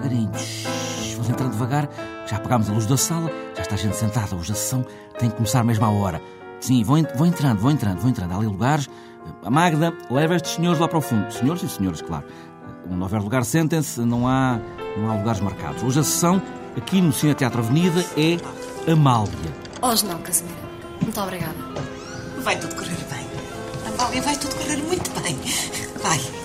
devagarinho. Shhh, vamos entrando devagar. Já apagámos a luz da sala, já está a gente sentada. Hoje a sessão tem que começar mesmo à hora. Sim, vou, vou entrando, vou entrando, vou entrando. Há ali lugares. A Magda, leva estes senhores lá para o fundo. Senhores e senhoras, claro. Onde houver lugar, sentem-se, não há, não há lugares marcados. Hoje a sessão, aqui no Cine Teatro Avenida, é Amália. Hoje não, Casimira. Muito obrigada. Vai tudo correr bem. Amália, vai tudo correr muito bem. Vai.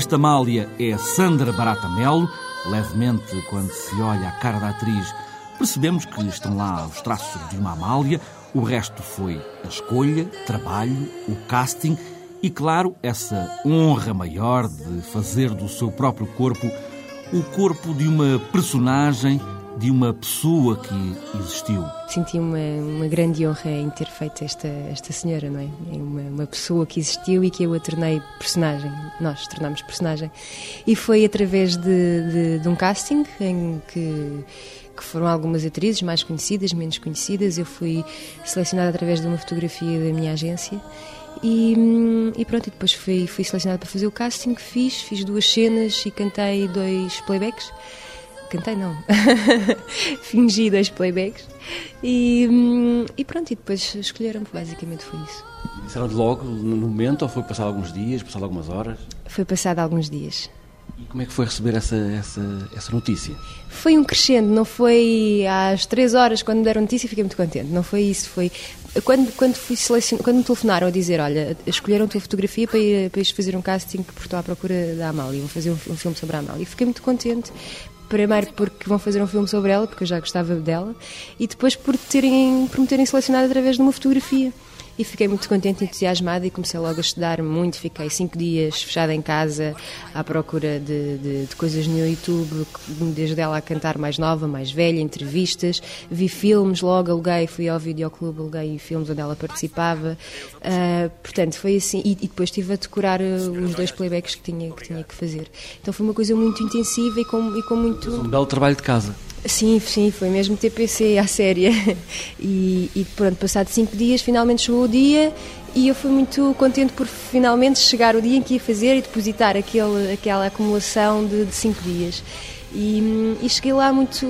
Neste Amália é Sandra Barata Melo. Levemente, quando se olha a cara da atriz, percebemos que estão lá os traços de uma Amália. O resto foi a escolha, trabalho, o casting e, claro, essa honra maior de fazer do seu próprio corpo o corpo de uma personagem, de uma pessoa que existiu. Senti uma, uma grande honra em ter feito esta, esta senhora, não é? É Uma, uma pessoa que existiu e que eu a tornei personagem. Nós tornámos personagem. E foi através de, de, de um casting em que, que foram algumas atrizes mais conhecidas, menos conhecidas. Eu fui selecionada através de uma fotografia da minha agência. E, e pronto, e depois fui, fui selecionada para fazer o casting, fiz, fiz duas cenas e cantei dois playbacks. Cantei não, fingi dois playbacks e, hum, e pronto, e depois escolheram-me, basicamente foi isso. Disseram logo, no momento, ou foi passado alguns dias, passado algumas horas? Foi passado alguns dias. E como é que foi receber essa, essa, essa notícia? Foi um crescendo, não foi às três horas quando me deram notícia fiquei muito contente, não foi isso, foi quando, quando, fui selecion... quando me telefonaram a dizer, olha, escolheram a tua fotografia para ir, para ir fazer um casting porque estou à procura da Amália, vou fazer um, um filme sobre a Amália. E fiquei muito contente, primeiro porque vão fazer um filme sobre ela, porque eu já gostava dela, e depois por, terem, por me terem selecionado através de uma fotografia. E fiquei muito contente, entusiasmada e comecei logo a estudar muito. Fiquei cinco dias fechada em casa à procura de, de, de coisas no YouTube, desde ela a cantar mais nova, mais velha, entrevistas. Vi filmes, logo aluguei, fui ao videoclube, aluguei filmes onde ela participava. Uh, portanto, foi assim. E, e, depois estive a decorar os dois playbacks que tinha, que tinha que fazer. Então foi uma coisa muito intensiva e com, e com muito. Um belo trabalho de casa. Sim, sim, foi mesmo TPC à séria. E, e pronto, passado cinco dias, finalmente chegou o dia e eu fui muito contente por finalmente chegar o dia em que ia fazer e depositar aquele, aquela acumulação de, de cinco dias. E, e cheguei lá muito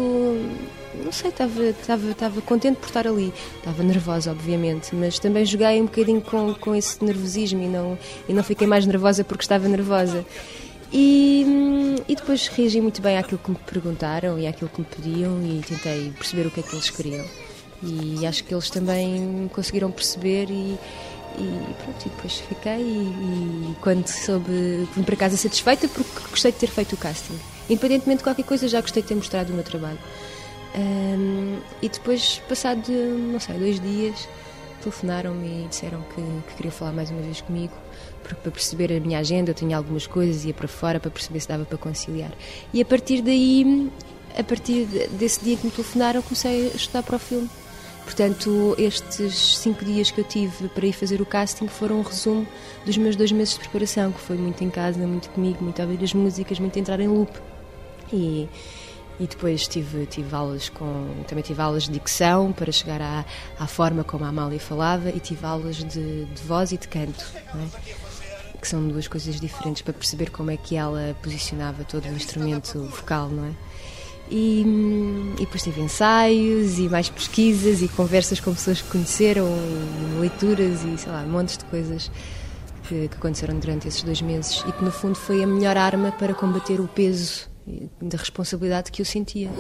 não sei, estava, estava, estava contente por estar ali. Estava nervosa, obviamente, mas também joguei um bocadinho com, com esse nervosismo e não, e não fiquei mais nervosa porque estava nervosa. E, e depois reagi muito bem àquilo que me perguntaram e àquilo que me pediam e tentei perceber o que é que eles queriam. E acho que eles também conseguiram perceber e, e pronto, e depois fiquei e, e quando soube, vim para casa satisfeita porque gostei de ter feito o casting. Independentemente de qualquer coisa, já gostei de ter mostrado o meu trabalho. Um, e depois, passado, não sei, dois dias, telefonaram-me e disseram que, que queriam falar mais uma vez comigo porque para perceber a minha agenda eu tinha algumas coisas, ia para fora para perceber se dava para conciliar. E a partir daí, a partir desse dia que me telefonaram, comecei a estudar para o filme. Portanto, estes cinco dias que eu tive para ir fazer o casting foram um resumo dos meus dois meses de preparação, que foi muito em casa, muito comigo, muito a ouvir as músicas, muito entrar em loop. E, e depois tive, tive aulas com. Também tive aulas de dicção para chegar à, à forma como a Amália falava e tive aulas de, de voz e de canto. É? Que são duas coisas diferentes para perceber como é que ela posicionava todo o instrumento vocal, não é? E, e depois tive ensaios e mais pesquisas e conversas com pessoas que conheceram, leituras e sei lá, montes de coisas que, que aconteceram durante esses dois meses e que no fundo foi a melhor arma para combater o peso da responsabilidade que eu sentia.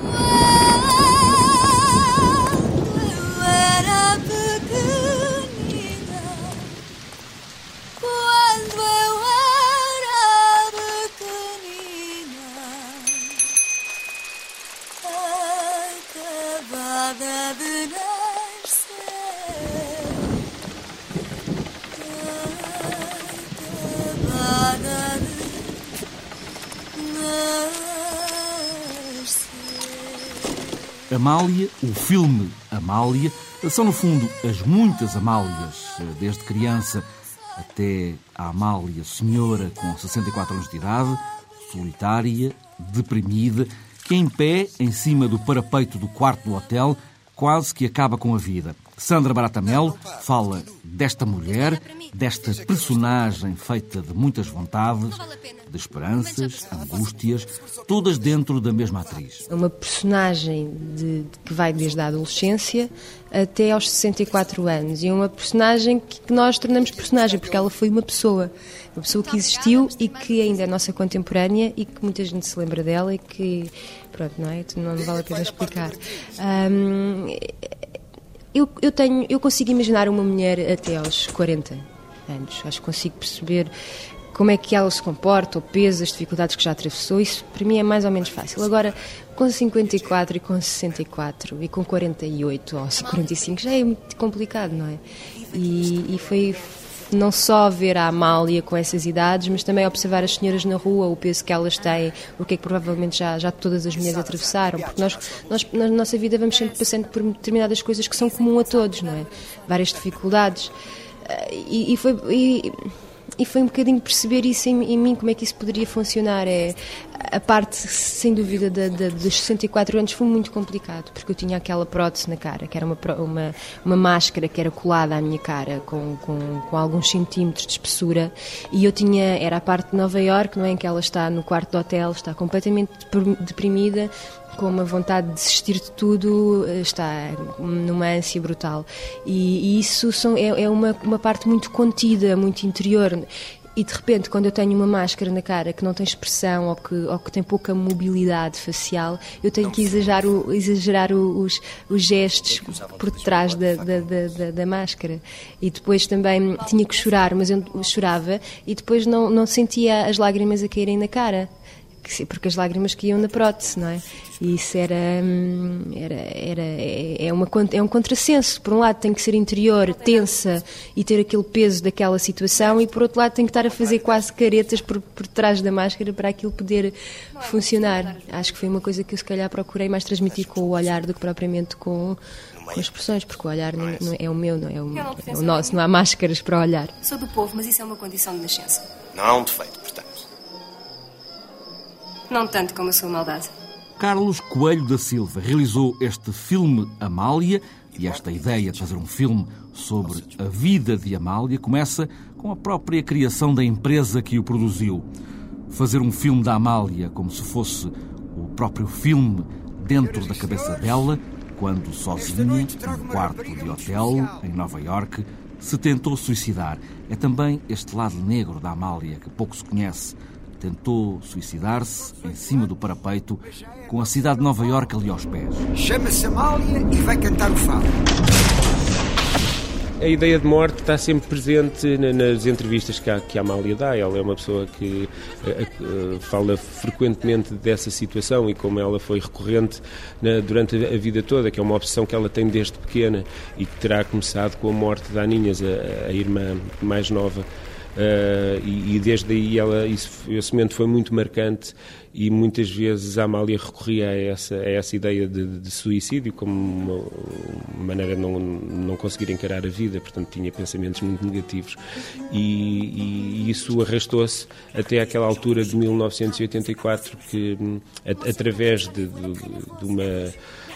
Amália, o filme Amália, são no fundo as muitas Amálias, desde criança até a Amália, senhora com 64 anos de idade, solitária, deprimida, que em pé, em cima do parapeito do quarto do hotel, quase que acaba com a vida. Sandra Baratamelo fala desta mulher, desta personagem feita de muitas vontades, de esperanças, angústias, todas dentro da mesma atriz. É uma personagem de, que vai desde a adolescência até aos 64 anos. E é uma personagem que nós tornamos personagem, porque ela foi uma pessoa. Uma pessoa que existiu e que ainda é nossa contemporânea e que muita gente se lembra dela e que, pronto, não é? Não, não vale a pena explicar. Um, eu, eu, tenho, eu consigo imaginar uma mulher até aos 40 anos. Acho que consigo perceber como é que ela se comporta, o peso, as dificuldades que já atravessou. Isso para mim é mais ou menos fácil. Agora, com 54 e com 64 e com 48 ou 45 já é muito complicado, não é? E, e foi, não só ver a Amália com essas idades, mas também observar as senhoras na rua, o peso que elas têm, o que é que provavelmente já, já todas as mulheres atravessaram, porque nós, nós na nossa vida vamos sempre passando por determinadas coisas que são comum a todos, não é? Várias dificuldades. E, e foi. E, e foi um bocadinho perceber isso em, em, mim, como é que isso poderia funcionar. É, a parte, sem dúvida, da, da, dos 64 anos foi muito complicado, porque eu tinha aquela prótese na cara, que era uma, uma, uma máscara que era colada à minha cara, com, com, com alguns centímetros de espessura, e eu tinha, era a parte de Nova York, não é, em que ela está no quarto do hotel, está completamente deprimida, com uma vontade de desistir de tudo, está numa ânsia brutal. E, e isso são, é, é uma, uma parte muito contida, muito interior. E de repente, quando eu tenho uma máscara na cara que não tem expressão ou que, ou que tem pouca mobilidade facial, eu tenho que exagerar, o, exagerar os, os gestos por detrás da, da, da, da, máscara. E depois também tinha que chorar, mas eu chorava e depois não, não sentia as lágrimas a caírem na cara porque as lágrimas que iam na prótese, não é? E isso era, hum, era, era é, uma, é um contrassenso. Por um lado tem que ser interior, tensa e ter aquele peso daquela situação, e por outro lado tem que estar a fazer quase caretas por, por trás da máscara para aquilo poder funcionar. Acho que foi uma coisa que eu se calhar procurei mais transmitir com o olhar do que propriamente com, com expressões, porque o olhar não, não é o meu, não é o, é o nosso, não há máscaras para olhar. Sou do povo, mas isso é uma condição de nascença. Não há um defeito. Não tanto como a sua maldade. Carlos Coelho da Silva realizou este filme Amália e esta ideia de fazer um filme sobre a vida de Amália começa com a própria criação da empresa que o produziu. Fazer um filme da Amália como se fosse o próprio filme dentro da cabeça dela, quando sozinha, num quarto de hotel em Nova York, se tentou suicidar. É também este lado negro da Amália que pouco se conhece tentou suicidar-se em cima do parapeito, com a cidade de Nova Iorque ali aos pés. Chama-se Amália e vai cantar o fado. A ideia de morte está sempre presente nas entrevistas que a, que a Amália dá. Ela é uma pessoa que uh, uh, fala frequentemente dessa situação e como ela foi recorrente durante a vida toda, que é uma obsessão que ela tem desde pequena e que terá começado com a morte da Aninhas, a, a irmã mais nova Uh, e, e, desde aí ela, isso, esse momento foi muito marcante e muitas vezes a Amália recorria a essa, a essa ideia de, de suicídio como uma, maneira de não, não conseguir encarar a vida, portanto tinha pensamentos muito negativos. E, e, isso arrastou-se até aquela altura de 1984 que hum, através de, de, de uma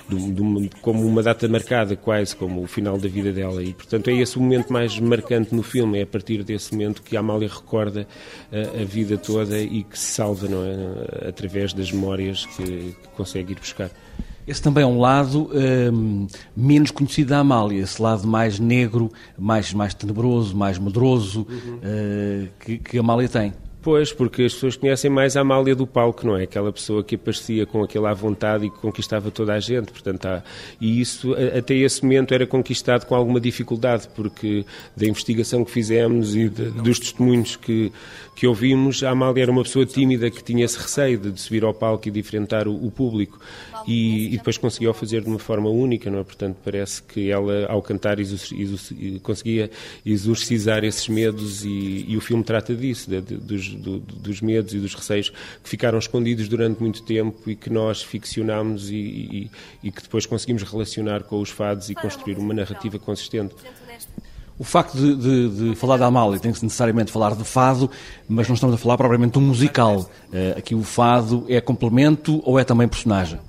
de, de, como uma data marcada, quase como o final da vida dela. E, portanto, é esse o momento mais marcante no filme. É a partir desse momento que a Amália recorda a, eh, a vida toda e que se salva, não é? Através das memórias que, que consegue ir buscar. Esse também é um lado um, menos conhecido da Amália, esse lado mais negro, mais, mais tenebroso, mais medroso uhum. uh, que, que a Amália tem. Pois, porque as pessoas conhecem mais a Amália do palco, não é? Aquela pessoa que aparecia com aquela à vontade e que conquistava toda a gente. Portanto, há... E isso, até esse momento, era conquistado com alguma dificuldade, porque da investigação que fizemos e de, dos testemunhos que, que ouvimos, a Amália era uma pessoa tímida que tinha esse receio de, de subir ao palco e de enfrentar o, o público. E, e, depois conseguiu fazer de uma forma única, não é? Portanto, parece que ela, ao cantar, conseguia exorcizar esses medos e, e, o filme trata disso, de, de, dos do, dos medos e dos receios que ficaram escondidos durante muito tempo e que nós ficcionámos e, e que depois conseguimos relacionar com os fados e construir uma narrativa consistente. O facto de, de, de, falar da Amália tem-se necessariamente falar de fado, mas não estamos a falar propriamente de um musical. Uh, aqui o fado é complemento ou é também personagem?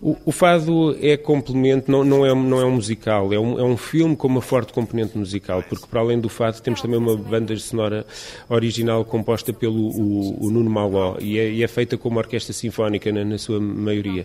O, o, fado é complemento, não, não, é, não é um musical, é um, é um filme com uma forte componente musical, porque para além do fado temos também uma banda sonora original composta pelo o, o Nuno Maló e é, e é, feita como orquestra sinfónica na, na sua maioria.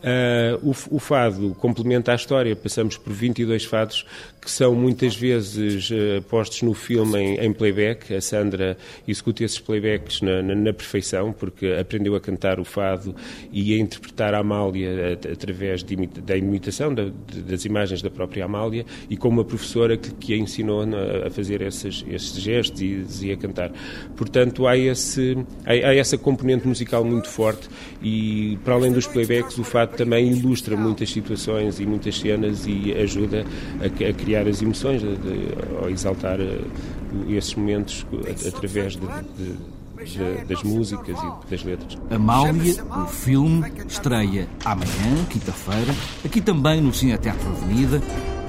Uh, o, o, fado complementa a história. Passamos por 22 fados que são muitas vezes uh, postos no filme em, em, playback. A Sandra executa esses playbacks na, na, na, perfeição, porque aprendeu a cantar o fado e a interpretar a Amália através imita, da imitação da, de, das imagens da própria Amália e com uma professora que, que a ensinou na, a fazer esses, esses gestos e, e, a cantar. Portanto, há, esse, há, há essa componente musical muito forte e, para além dos playbacks, o fado também ilustra muitas situações e muitas cenas e ajuda a, a criar as emoções, a, a exaltar eh, esses momentos através de, de das músicas e das letras. Amália, o filme, estreia amanhã, quinta-feira, aqui também no Cine Teatro Avenida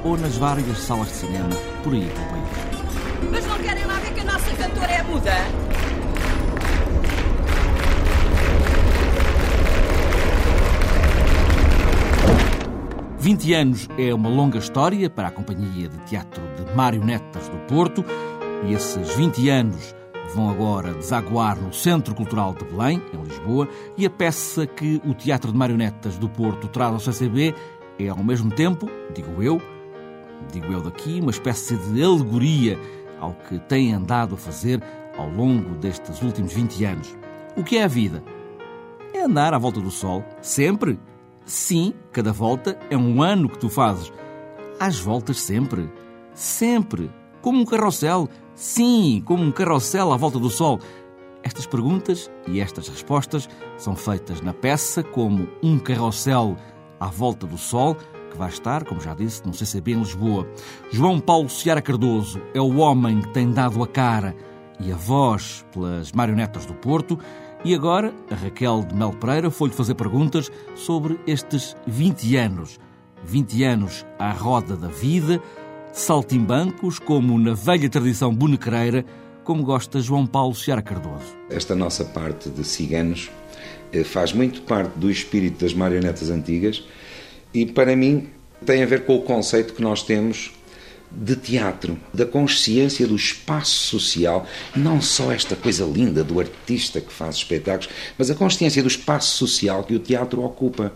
ou nas várias salas de cinema por aí pelo país. Mas não querem lá ver que a nossa cantora é muda? 20 anos é uma longa história para a Companhia de Teatro de Marionetas do Porto e esses 20 anos vão agora desaguar no Centro Cultural de Belém, em Lisboa, e a peça que o Teatro de Marionetas do Porto traz ao CCB é, ao mesmo tempo, digo eu, digo eu daqui, uma espécie de alegoria ao que tem andado a fazer ao longo destes últimos 20 anos. O que é a vida? É andar à volta do Sol, sempre Sim, cada volta é um ano que tu fazes. Às voltas sempre. Sempre. Como um carrossel. Sim, como um carrossel à volta do sol. Estas perguntas e estas respostas são feitas na peça como um carrossel à volta do sol, que vai estar, como já disse, no CCB em Lisboa. João Paulo Ciara Cardoso é o homem que tem dado a cara e a voz pelas marionetas do Porto e agora, a Raquel de Mel Pereira foi-lhe fazer perguntas sobre estes 20 anos. 20 anos à roda da vida, saltimbancos, como na velha tradição bonequeira, como gosta João Paulo Seara Cardoso. Esta nossa parte de ciganos eh, faz muito parte do espírito das marionetas antigas e, para mim, tem a ver com o conceito que nós temos de teatro, da consciência do espaço social, não só esta coisa linda do artista que faz espetáculos, mas a consciência do espaço social que o teatro ocupa.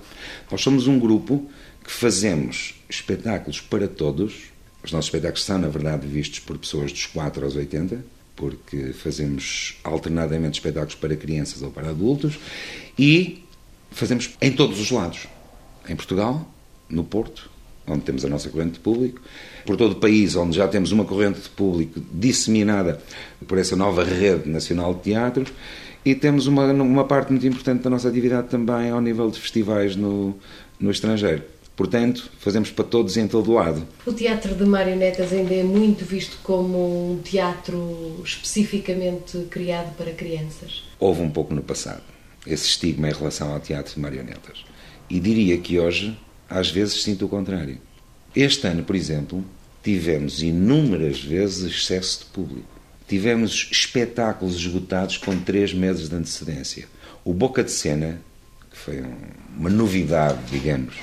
Nós somos um grupo que fazemos espetáculos para todos. Os nossos espetáculos são, na verdade, vistos por pessoas dos 4 aos 80, porque fazemos alternadamente espetáculos para crianças ou para adultos e fazemos em todos os lados. Em Portugal, no Porto, onde temos a nossa corrente de público, por todo o país, onde já temos uma corrente de público disseminada por essa nova rede nacional de teatros, e temos uma, uma parte muito importante da nossa atividade também ao nível de festivais no, no estrangeiro. Portanto, fazemos para todos em todo lado. O teatro de marionetas ainda é muito visto como um teatro especificamente criado para crianças? Houve um pouco no passado esse estigma em relação ao teatro de marionetas. E diria que hoje às vezes sinto o contrário. Este ano, por exemplo, tivemos inúmeras vezes excesso de público. Tivemos espetáculos esgotados com três meses de antecedência. O Boca de Cena, que foi uma novidade, digamos,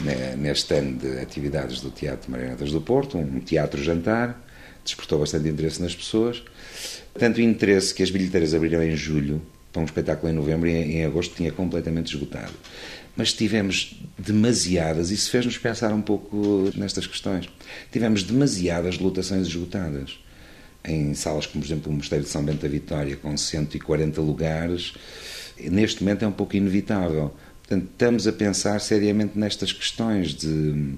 né, neste ano de atividades do Teatro Marionetas do Porto, um teatro-jantar, despertou bastante interesse nas pessoas. Tanto interesse que as bilheteiras abriram em julho para um espetáculo em novembro e em agosto tinha completamente esgotado mas tivemos demasiadas, isso fez-nos pensar um pouco nestas questões. Tivemos demasiadas lotações esgotadas. Em salas como, por exemplo, o Mosteiro de São Bento da Vitória, com 140 lugares, neste momento é um pouco inevitável. Portanto, estamos a pensar seriamente nestas questões de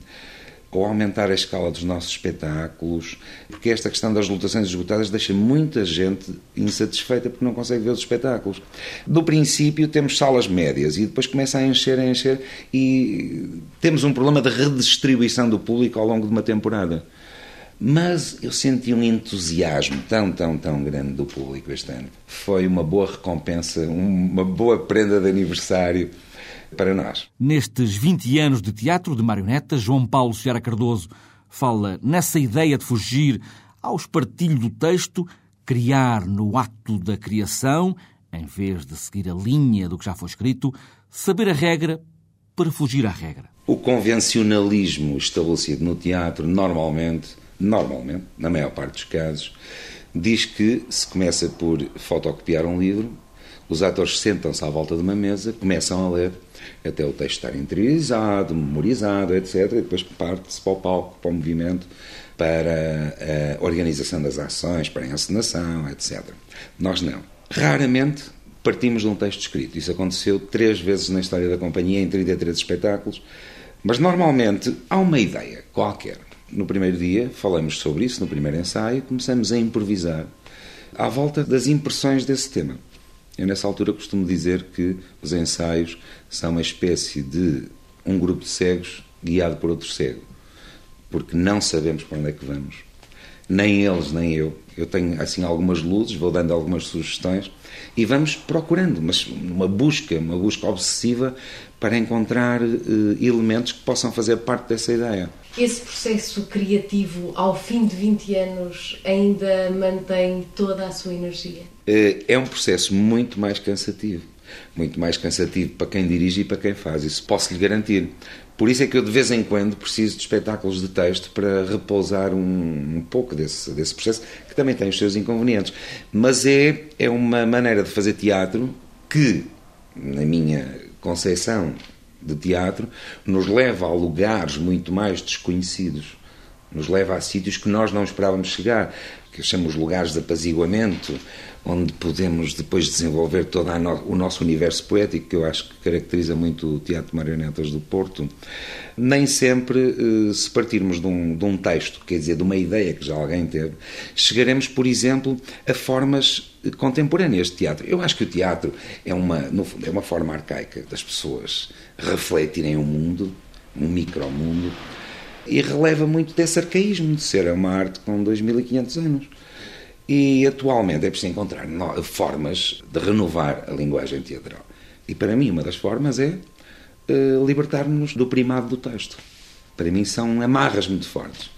ou aumentar a escala dos nossos espetáculos, porque esta questão das lotações esgotadas deixa muita gente insatisfeita porque não consegue ver os espetáculos. Do princípio temos salas médias e depois começa a encher, a encher e temos um problema de redistribuição do público ao longo de uma temporada. Mas eu senti um entusiasmo tão, tão, tão grande do público este ano. Foi uma boa recompensa, uma boa prenda de aniversário para nós. Nestes 20 anos de teatro de marionetas, João Paulo Seara Cardoso fala nessa ideia de fugir ao espartilho do texto, criar no ato da criação, em vez de seguir a linha do que já foi escrito, saber a regra para fugir à regra. O convencionalismo estabelecido no teatro normalmente normalmente, na maior parte dos casos, diz que se começa por fotocopiar um livro, os atores sentam-se à volta de uma mesa, começam a ler até o texto estar interiorizado, memorizado, etc. E depois parte-se para o palco, para o movimento, para a organização das ações, para a encenação, etc. Nós não. Raramente partimos de um texto escrito. Isso aconteceu três vezes na história da companhia, em 33 espetáculos. Mas normalmente há uma ideia qualquer no primeiro dia, falamos sobre isso, no primeiro ensaio, começamos a improvisar à volta das impressões desse tema. Eu, nessa altura, costumo dizer que os ensaios são uma espécie de um grupo de cegos guiado por outro cego, porque não sabemos para onde é que vamos. Nem eles, nem eu. Eu tenho, assim, algumas luzes, vou dando algumas sugestões e vamos procurando, mas uma busca, uma busca obsessiva para encontrar uh, elementos que possam fazer parte dessa ideia. Esse processo criativo, ao fim de 20 anos, ainda mantém toda a sua energia? Uh, é um processo muito mais cansativo. Muito mais cansativo para quem dirige e para quem faz, isso posso lhe garantir. Por isso é que eu de vez em quando preciso de espetáculos de texto para repousar um, um, pouco desse, desse processo, que também tem os seus inconvenientes. Mas é, é uma maneira de fazer teatro que, na minha concepção de teatro, nos leva a lugares muito mais desconhecidos, nos leva a sítios que nós não esperávamos chegar, que chamamos lugares de apaziguamento, onde podemos depois desenvolver todo no, o nosso universo poético, que eu acho que caracteriza muito o Teatro de Marionetas do Porto. Nem sempre, eh, se partirmos de um, de um texto, quer dizer, de uma ideia que já alguém teve, chegaremos, por exemplo, a formas contemporâneas de teatro. Eu acho que o teatro é uma, no fundo, é uma forma arcaica das pessoas refletirem o mundo, um micromundo, e releva muito desse arcaísmo de ser uma arte com 2500 anos. E atualmente é preciso encontrar formas de renovar a linguagem teatral. E para mim, uma das formas é uh, libertar-nos do primado do texto. Para mim, são amarras muito fortes.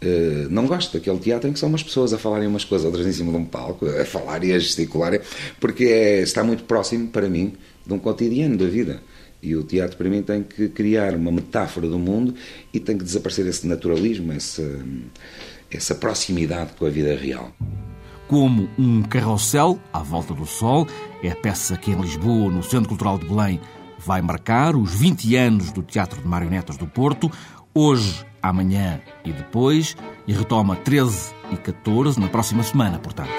Uh, não gosto daquele teatro em que são umas pessoas a falarem umas coisas, outras em cima de um palco, a falar e a gesticular, porque é, está muito próximo, para mim, de um cotidiano da vida. E o teatro, para mim, tem que criar uma metáfora do mundo e tem que desaparecer esse naturalismo, essa, essa proximidade com a vida real como um carrossel à volta do sol. É a peça que em Lisboa, no Centro Cultural de Belém, vai marcar os 20 anos do Teatro de Marionetas do Porto. Hoje, amanhã e depois, e retoma 13 e 14 na próxima semana, portanto.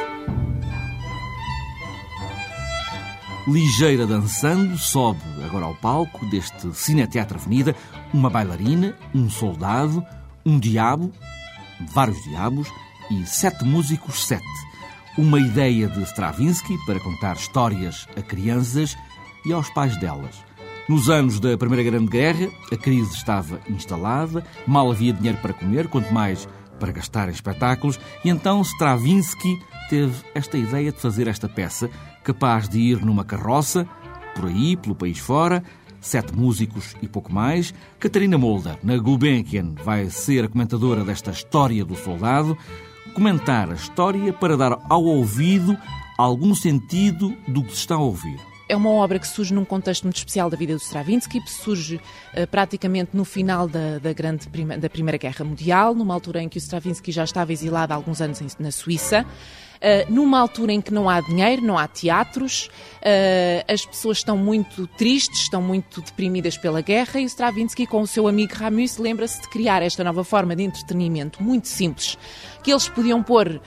Ligeira dançando, sobe agora ao palco deste Cineteatro Avenida uma bailarina, um soldado, um diabo, vários diabos e sete músicos, sete uma ideia de Stravinsky para contar histórias a crianças e aos pais delas. Nos anos da Primeira Grande Guerra, a crise estava instalada, mal havia dinheiro para comer, quanto mais para gastar em espetáculos, e então Stravinsky teve esta ideia de fazer esta peça, capaz de ir numa carroça, por aí, pelo país fora, sete músicos e pouco mais. Catarina Molder, na Gulbenkian, vai ser a comentadora desta história do soldado comentar a história para dar ao ouvido algum sentido do que se está a ouvir. É uma obra que surge num contexto muito especial da vida do Stravinsky, que surge uh, praticamente no final da, da, grande prima, da Primeira Guerra Mundial, numa altura em que o Stravinsky já estava exilado há alguns anos na Suíça. Uh, numa altura em que não há dinheiro, não há teatros, uh, as pessoas estão muito tristes, estão muito deprimidas pela guerra e o Stravinsky, com o seu amigo Ramus, lembra-se de criar esta nova forma de entretenimento muito simples, que eles podiam pôr uh,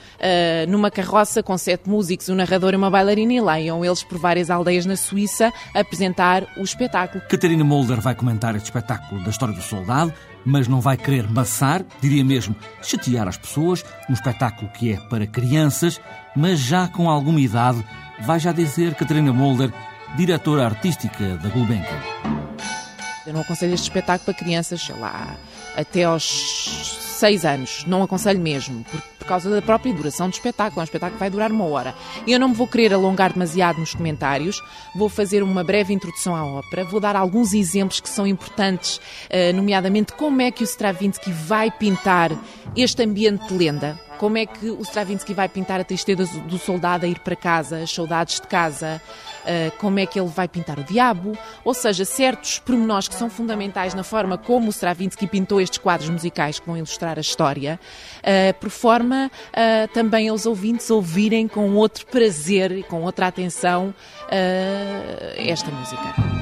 numa carroça com sete músicos, um narrador e uma bailarina e lá iam eles por várias aldeias na Suíça apresentar o espetáculo. Catarina Molder vai comentar este espetáculo da história do soldado, mas não vai querer maçar, diria mesmo chatear as pessoas, um espetáculo que é para crianças, mas já com alguma idade, vai já dizer Catarina Molder, diretora artística da Gulbenkian. Eu não aconselho este espetáculo para crianças, sei lá, até aos seis anos. Não aconselho mesmo, por, por causa da própria duração do espetáculo. É um espetáculo que vai durar uma hora. Eu não me vou querer alongar demasiado nos comentários, vou fazer uma breve introdução à ópera, vou dar alguns exemplos que são importantes, uh, nomeadamente como é que o Stravinsky vai pintar este ambiente de lenda como é que o Stravinsky vai pintar a tristeza do soldado a ir para casa, as saudades de casa, como é que ele vai pintar o diabo, ou seja, certos pormenores que são fundamentais na forma como o Stravinsky pintou estes quadros musicais que vão ilustrar a história, uh, por forma uh, também aos ouvintes ouvirem com outro prazer e com outra atenção esta música.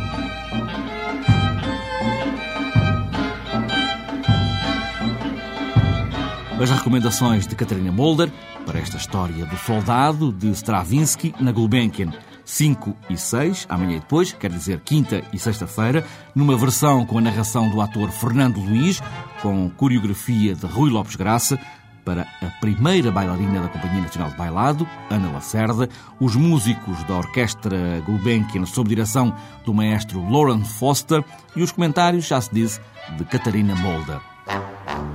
as recomendações de Catarina Molder para esta história do soldado de Stravinsky na Gulbenkian. 5 e 6, amanhã e depois, quer dizer quinta e sexta-feira, numa versão com a narração do ator Fernando Luiz, com coreografia de Rui Lopes Graça, para a primeira bailarina da Companhia Nacional de Bailado, Ana Lacerda, os músicos da Orquestra Gulbenkian sob direção do maestro Lauren Foster e os comentários, já se disse, de Catarina Molder.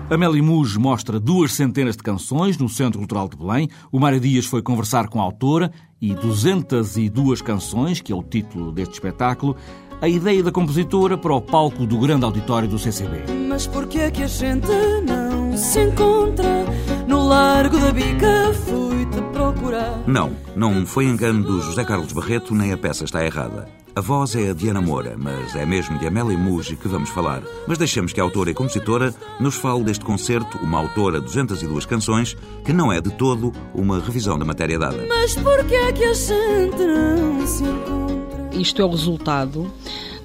Amélie Muge mostra duas centenas de canções no Centro Cultural de Belém. O Mário Dias foi conversar com a autora e 202 canções, que é o título deste espetáculo, a ideia da compositora para o palco do grande auditório do CCB. Mas por que é que a gente não se encontra no Largo da Bica? Fui-te procurar. Não, não foi engano do José Carlos Barreto, nem a peça está errada. A voz é a de Ana Moura, mas é mesmo de Amélia Muji que vamos falar. Mas deixemos que a autora e compositora nos fale deste concerto, uma autora 202 canções, que não é de todo uma revisão da matéria dada. Mas porquê é que a gente não se encontra? Isto é o resultado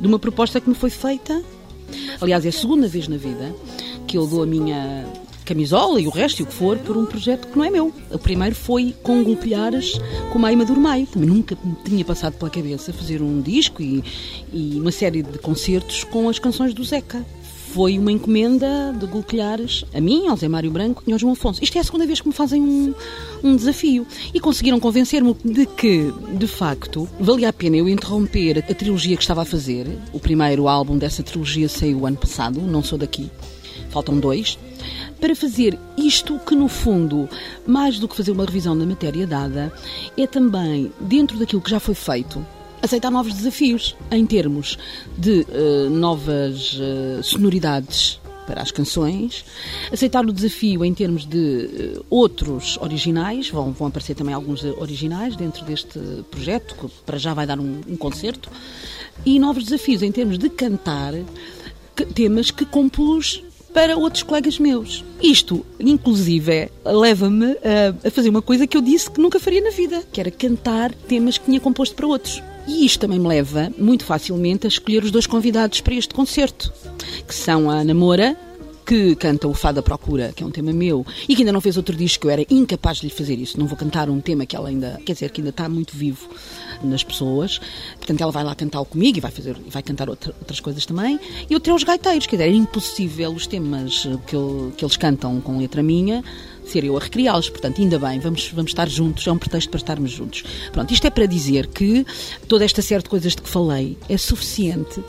de uma proposta que me foi feita. Aliás, é a segunda vez na vida que eu dou a minha camisola e o resto e o que for por um projeto que não é meu. O primeiro foi com Golpilhares com Maima Durmai. Também nunca me tinha passado pela cabeça fazer um disco e, e uma série de concertos com as canções do Zeca foi uma encomenda de Golpilhares a mim, ao Zé Mário Branco e ao João Afonso. Isto é a segunda vez que me fazem um, um desafio. E conseguiram convencer-me de que, de facto, valia a pena eu interromper a trilogia que estava a fazer. O primeiro álbum dessa trilogia saiu ano passado, Não Sou Daqui. Faltam dois para fazer isto que, no fundo, mais do que fazer uma revisão da matéria dada, é também, dentro daquilo que já foi feito, aceitar novos desafios em termos de uh, novas uh, sonoridades para as canções, aceitar o desafio em termos de uh, outros originais, vão, vão aparecer também alguns originais dentro deste projeto, que para já vai dar um, um concerto, e novos desafios em termos de cantar temas que compus para outros colegas meus. Isto, inclusive, leva-me a, fazer uma coisa que eu disse que nunca faria na vida, que era cantar temas que tinha composto para outros. E isto também me leva, muito facilmente, a escolher os dois convidados para este concerto, que são a Ana Moura, que canta o Fado à Procura, que é um tema meu, e que ainda não fez outro disco, eu era incapaz de lhe fazer isso. Não vou cantar um tema que ela ainda, quer dizer, que ainda está muito vivo nas pessoas. Portanto, ela vai lá cantar comigo e vai, fazer, vai cantar outra, outras coisas também. E outro é os gaiteiros, quer dizer, é impossível os temas que, que eles cantam com letra minha ser eu a recriá-los. Portanto, ainda bem, vamos, vamos estar juntos, é um pretexto para estarmos juntos. Pronto, isto é para dizer que toda esta série de coisas de que falei é suficiente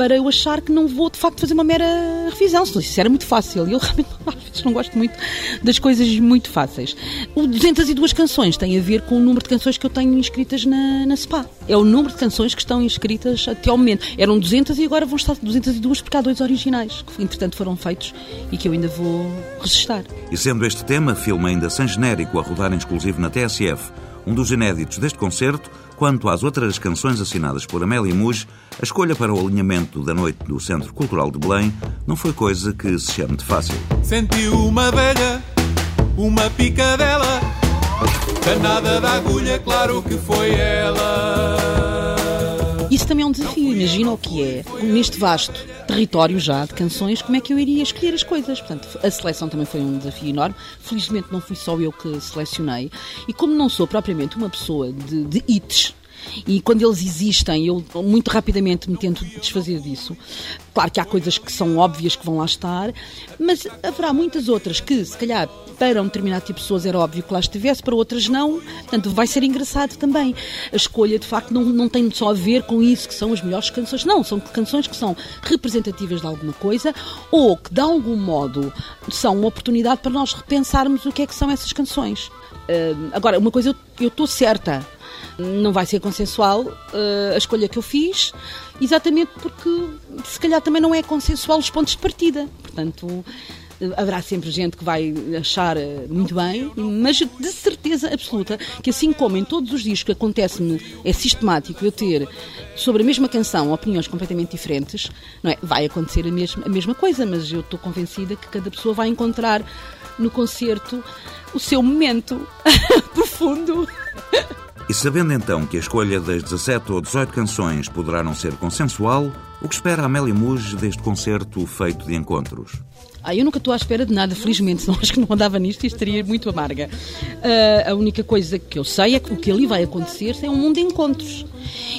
para eu achar que não vou de facto fazer uma mera revisão. Se isso era muito fácil. E eu realmente às vezes não gosto muito das coisas muito fáceis. O 202 canções tem a ver com o número de canções que eu tenho inscritas na, na SPA. É o número de canções que estão inscritas até ao momento. Eram 200 e agora vão estar 202 porque há dois originais que entretanto foram feitos e que eu ainda vou registrar. E sendo este tema, filme ainda sem genérico a rodar em exclusivo na TSF, um dos inéditos deste concerto, Quanto às outras canções assinadas por Amélia Muge, a escolha para o alinhamento da noite do Centro Cultural de Belém não foi coisa que se chame de fácil. Senti uma velha, uma picadela, danada da agulha, claro que foi ela. Também é um desafio. Imagina o que é, neste vasto território já de canções, como é que eu iria escolher as coisas. Portanto, a seleção também foi um desafio enorme. Felizmente não fui só eu que selecionei. E como não sou propriamente uma pessoa de, de hits, E quando eles existem, eu muito rapidamente me tento desfazer disso. Claro que há coisas que são óbvias que vão lá estar, mas haverá muitas outras que, se calhar, para um determinado tipo de pessoas era óbvio que lá estivesse, para outras não. Portanto, vai ser engraçado também. A escolha, de facto, não, não tem só a ver com isso, que são as melhores canções. Não, são canções que são representativas de alguma coisa ou que, de algum modo, são uma oportunidade para nós repensarmos o que é que são essas canções. Uh, agora, uma coisa eu estou certa não vai ser consensual uh, a escolha que eu fiz, exatamente porque se calhar também não é consensual os pontos de partida. Portanto, haverá sempre gente que vai achar eh, muito bem, mas de certeza absoluta que assim como em todos os discos que acontece-me, é sistemático eu ter sobre a mesma canção opiniões completamente diferentes, não é? vai acontecer a mesma, a mesma coisa, mas eu estou convencida que cada pessoa vai encontrar no concerto o seu momento profundo. E sabendo então que a escolha das 17 ou 18 canções poderá não ser consensual, o que espera a Amélia Muge deste concerto feito de encontros? Ah, eu nunca estou à espera de nada, felizmente, senão acho que não andava nisto e estaria muito amarga. Uh, a única coisa que eu sei é que o que ali vai acontecer é um mundo de encontros.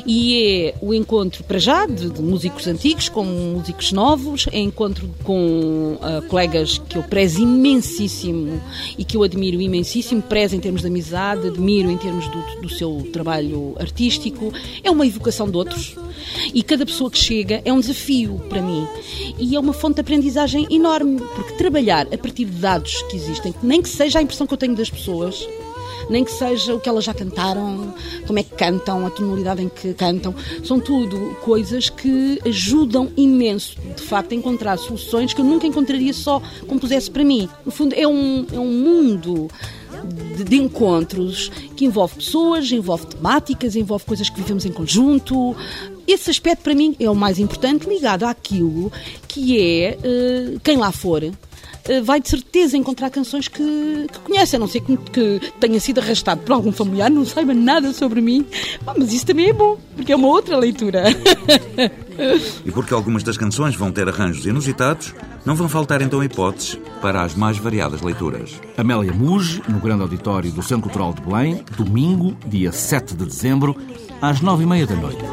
E é o encontro, para já, de, de músicos antigos com músicos novos, é encontro com uh, colegas que eu prezo imensíssimo e que eu admiro imensíssimo, prezo em termos de amizade, admiro em termos do, do seu trabalho artístico. É uma evocação de outros. E cada pessoa que chega é um desafio para mim. E é uma fonte de aprendizagem enorme, porque trabalhar a partir de dados que existem, nem que seja a impressão que eu tenho das pessoas, nem que seja o que elas já cantaram, como é que cantam, a tonalidade em que cantam, são tudo coisas que ajudam imenso, de facto, a encontrar soluções que eu nunca encontraria só compusesse para mim. No fundo, é um, é um mundo de, de, encontros que envolve pessoas, envolve temáticas, envolve coisas que vivemos em conjunto. Esse aspecto, para mim, é o mais importante, ligado àquilo que é uh, quem lá for eh, vai de certeza encontrar canções que, que conhece, a não ser que, que, tenha sido arrastado por algum familiar, não saiba nada sobre mim. mas isso também é bom, porque é uma outra leitura. E porque algumas das canções vão ter arranjos inusitados, não vão faltar então hipóteses para as mais variadas leituras. Amélia Muge, no Grande Auditório do Centro Cultural de Belém, domingo, dia 7 de dezembro, às nove e meia da noite.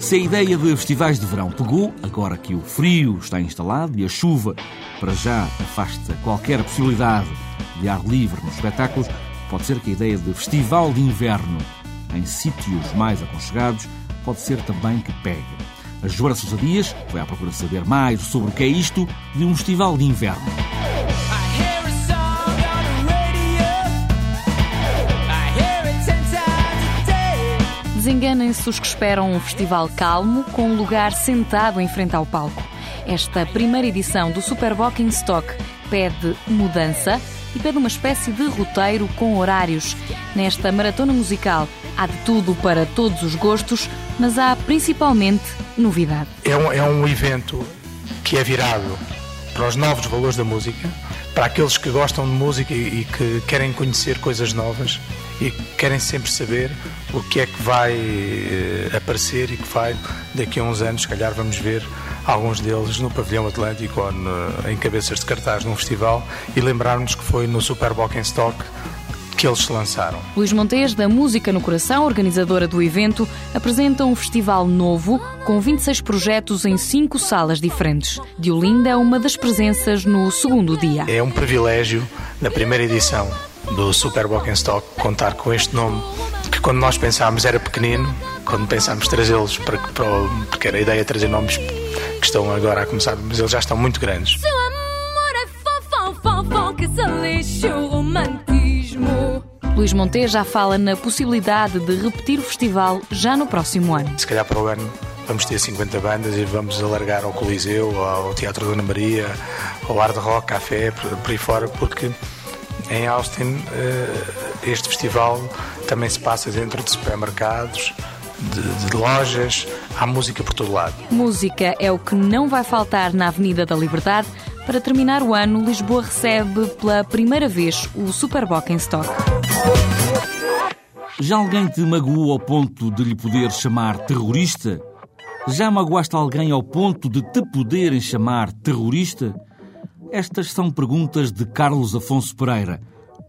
Se a ideia de festivais de verão pegou, agora que o frio está instalado e a chuva para já afasta qualquer possibilidade de ar livre nos espetáculos, pode ser que a ideia de festival de inverno em sítios mais aconchegados pode ser também que pegue. A Joana Sousa Dias foi à procura de saber mais sobre o que é isto de um festival de inverno. Desenganem-se os que esperam um festival calmo, com um lugar sentado em frente ao palco. Esta primeira edição do Super Walking Stock pede mudança e pede uma espécie de roteiro com horários. Nesta maratona musical há de tudo para todos os gostos, mas há principalmente novidade. É um, é um evento que é virado para os novos valores da música, para aqueles que gostam de música e que querem conhecer coisas novas e querem sempre saber o que é que vai uh, aparecer e que vai daqui a uns anos, se calhar vamos ver alguns deles no pavilhão Atlântico ou no, em cabeças de cartaz num festival e lembrarmos que foi no Super Stock que eles se lançaram. Luís Montes, da Música no Coração, organizadora do evento, apresenta um festival novo com 26 projetos em cinco salas diferentes. Diolinda é uma das presenças no segundo dia. É um privilégio, na primeira edição, do Super Stock contar com este nome que quando nós pensámos era pequenino, quando pensámos trazê-los para, para, porque era a ideia de trazer nomes que estão agora a começar, mas eles já estão muito grandes. Seu amor é fofão, fofão, que se lixe o romantismo. Luís Monte já fala na possibilidade de repetir o festival já no próximo ano. Se calhar para o ano vamos ter 50 bandas e vamos alargar ao Coliseu, ao Teatro Dona Maria, ao Hard Rock, Café, por aí fora, porque em Austin, eh, este festival também se passa dentro de supermercados, de, de, lojas, há música por todo lado. Música é o que não vai faltar na Avenida da Liberdade. Para terminar o ano, Lisboa recebe pela primeira vez o Super Stock. Já alguém te magoou ao ponto de lhe poder chamar terrorista? Já magoaste alguém ao ponto de te poderem chamar terrorista? Estas são perguntas de Carlos Afonso Pereira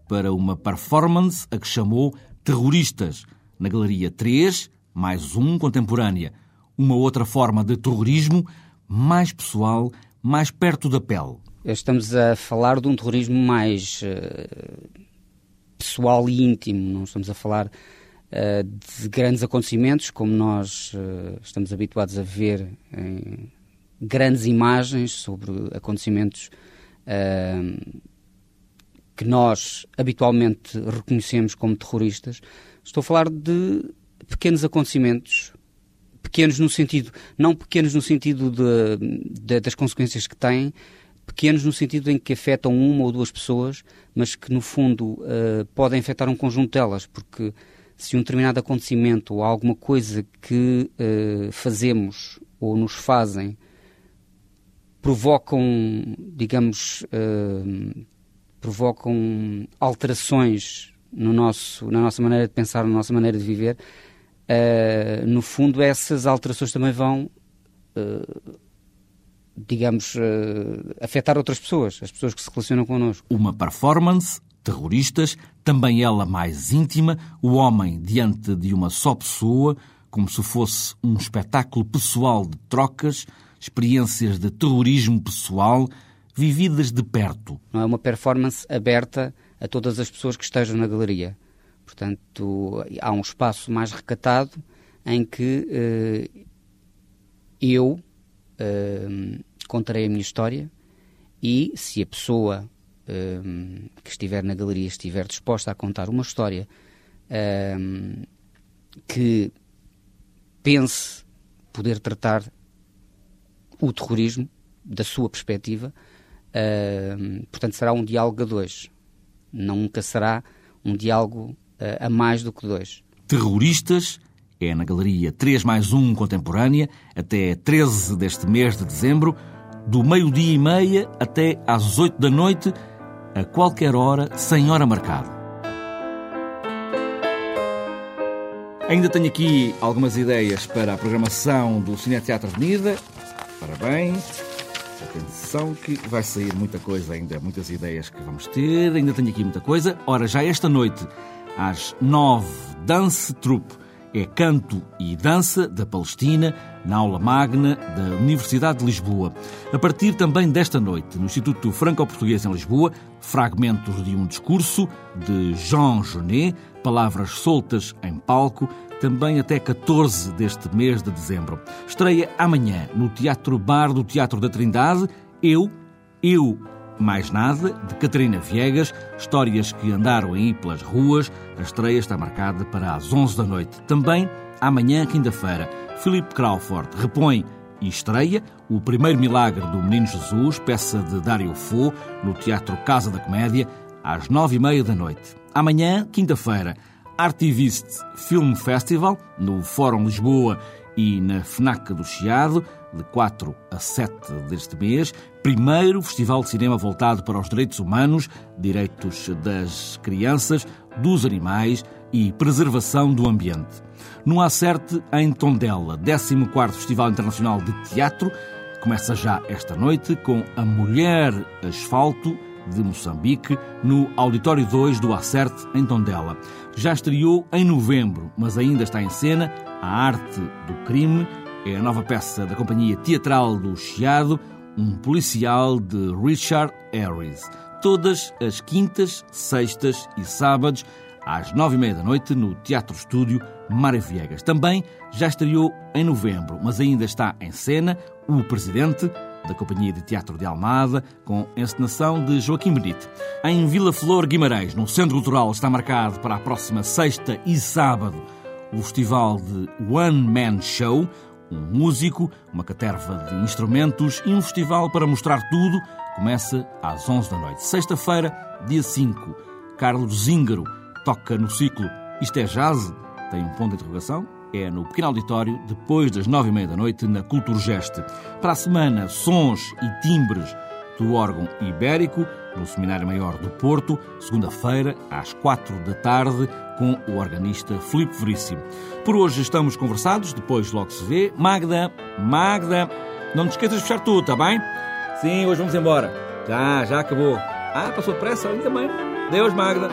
para uma performance a que chamou Terroristas, na Galeria 3, mais um contemporânea. Uma outra forma de terrorismo mais pessoal, mais perto da pele. Estamos a falar de um terrorismo mais uh, pessoal e íntimo, não estamos a falar uh, de grandes acontecimentos como nós uh, estamos habituados a ver em grandes imagens sobre acontecimentos que nós habitualmente reconhecemos como terroristas. Estou a falar de pequenos acontecimentos pequenos no sentido, não pequenos no sentido de, de, das consequências que têm, pequenos no sentido em que afetam uma ou duas pessoas, mas que no fundo uh, podem afetar um conjunto delas, porque se um determinado acontecimento ou alguma coisa que uh, fazemos ou nos fazem provocam, digamos, uh, provocam alterações no nosso, na nossa maneira de pensar, na nossa maneira de viver, uh, no fundo essas alterações também vão, uh, digamos, uh, afetar outras pessoas, as pessoas que se relacionam connosco. Uma performance, terroristas, também ela mais íntima, o homem diante de uma só pessoa, como se fosse um espetáculo pessoal de trocas, experiências de terrorismo pessoal, vividas de perto. Não é uma performance aberta a todas as pessoas que estejam na galeria. Portanto, há um espaço mais recatado em que uh, eu uh, contarei a minha história e se a pessoa uh, que estiver na galeria estiver disposta a contar uma história que pense poder tratar o terrorismo da sua perspectiva, portanto será um diálogo a dois. Nunca será um diálogo a mais do que dois. Terroristas é na Galeria 3 mais 1 Contemporânea, até 13 deste mês de dezembro, do meio-dia e meia até às 8 da noite, a qualquer hora, sem hora marcada. Ainda tenho aqui algumas ideias para a programação do Cine Teatro Avenida. Parabéns. Atenção que vai sair muita coisa ainda, muitas ideias que vamos ter. Ainda tenho aqui muita coisa. Ora, já esta noite às nove, Dance Troupe. É canto e dança da Palestina na aula magna da Universidade de Lisboa. A partir também desta noite, no Instituto Franco-Português em Lisboa, fragmentos de um discurso de Jean Genet, palavras soltas em palco, também até 14 deste mês de dezembro. Estreia amanhã no Teatro Bar do Teatro da Trindade, Eu, Eu mais Nada, de Catarina Viegas, histórias que andaram aí pelas ruas. A estreia está marcada para as 11 da noite. Também, amanhã, quinta-feira, Philip Crawford repõe e estreia O Primeiro Milagre do Menino Jesus, peça de Dário Fo, no Teatro Casa da Comédia, às nove e meia da noite. Amanhã, quinta-feira, Artivist Film Festival, no Fórum Lisboa e na FNAC do Chiado, de 4 a 7 deste mês, primeiro festival de cinema voltado para os direitos humanos, direitos das crianças, dos animais e preservação do ambiente. No Acerte, em Tondela, 14º Festival Internacional de Teatro, começa já esta noite com A Mulher Asfalto, de Moçambique, no Auditório 2 do Acerte, em Tondela. Já estreou em novembro, mas ainda está em cena A Arte do Crime, é a nova peça da Companhia Teatral do Chiado, um policial de Richard Harris. Todas as quintas, sextas e sábados, às nove e meia da noite, no Teatro Estúdio Mário Viegas. Também já estreou em novembro, mas ainda está em cena O Presidente, da Companhia de Teatro de Almada, com encenação de Joaquim Benite. Em Vila Flor Guimarães, no Centro Cultural, está marcado para a próxima sexta e sábado o festival de One Man Show, um músico, uma caterva de instrumentos e um festival para mostrar tudo. Começa às 11 da noite. Sexta-feira, dia 5, Carlos Zíngaro toca no ciclo Isto é Jazz? Tem um ponto de interrogação? É no pequeno auditório, depois das nove e meia da noite, na Culturgeste. Para a semana, sons e timbres do órgão ibérico, no Seminário Maior do Porto, segunda-feira, às quatro da tarde, com o organista Filipe Veríssimo. Por hoje estamos conversados, depois logo se vê. Magda, Magda, não te esqueças de fechar tudo, está bem? Sim, hoje vamos embora. Já, já acabou. Ah, passou depressa, ainda bem. Deus, Magda.